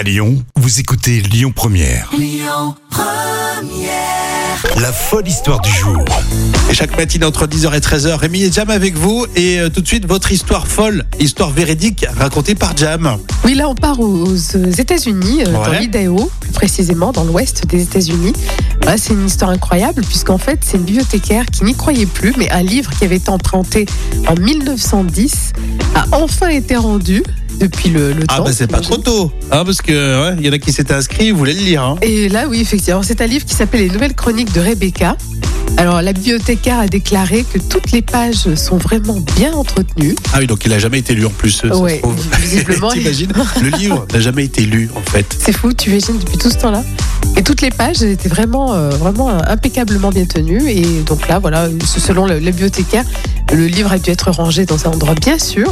À Lyon, vous écoutez Lyon Première. La folle histoire du jour. Et chaque matinée entre 10h et 13h, Rémi et Jam avec vous. Et euh, tout de suite, votre histoire folle, histoire véridique racontée par Jam. Oui, là, on part aux, aux États-Unis, euh, dans Ouais. l'Idaho, plus précisément dans l'ouest des États-Unis. Voilà, c'est une histoire incroyable, puisqu'en fait, c'est une bibliothécaire qui n'y croyait plus, mais un livre qui avait été emprunté en 1910 a enfin été rendu depuis le, le Ah temps. bah c'est pas trop tôt, hein, parce que ouais, il y en a qui s'étaient inscrits, ils voulaient le lire. hein. Et là, oui, effectivement, c'est un livre qui s'appelle Les Nouvelles Chroniques de Rebecca. Alors, la bibliothécaire a déclaré que toutes les pages sont vraiment bien entretenues. Ah oui, donc il a jamais été lu en plus. trouve. visiblement. T'imagines Le livre n'a jamais été lu en fait. C'est fou, tu imagines depuis tout ce temps-là. Et toutes les pages étaient vraiment, euh, vraiment impeccablement bien tenues. Et donc là, voilà, selon le bibliothécaire, le livre a dû être rangé dans un endroit bien sûr.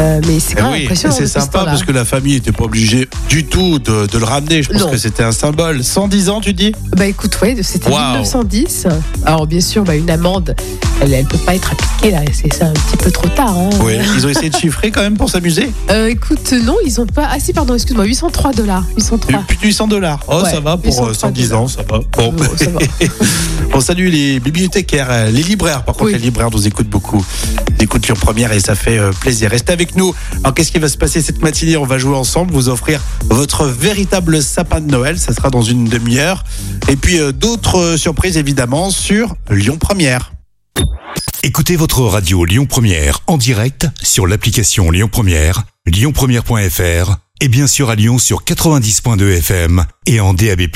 Euh, mais c'est Eh quand même oui, impressionnant. c'est sympa parce que la famille n'était pas obligée du tout de, de le ramener. Je pense Non. que c'était un symbole. 110 ans, tu dis? Bah écoute, ouais, c'était Waouh. 1910. Alors bien sûr, bah, une amende, elle, elle peut pas être appliquée là. C'est un petit peu trop tard. hein. Oui. Ils ont essayé de chiffrer quand même pour s'amuser? Euh, écoute, non, ils ont pas. Ah si, pardon, excuse-moi, 803 dollars. 803. Plus de 800 dollars. Oh, Ouais, ça va pour 803 euh, 110 ans, ça va. Bon. Bon, ça va. On salue les bibliothécaires, euh, les libraires. Par contre, Oui. les libraires nous écoutent beaucoup. Ils écoutent Lyon Première et ça fait euh, plaisir. Restez avec nous. Alors, qu'est-ce qui va se passer cette matinée? On va jouer ensemble, vous offrir votre véritable sapin de Noël. Ça sera dans une demi-heure. Et puis, euh, d'autres surprises, évidemment, sur Lyon Première. Écoutez votre radio Lyon Première en direct sur l'application Lyon Première, lyonpremière.fr et bien sûr à Lyon sur 90.2 FM et en DAB+.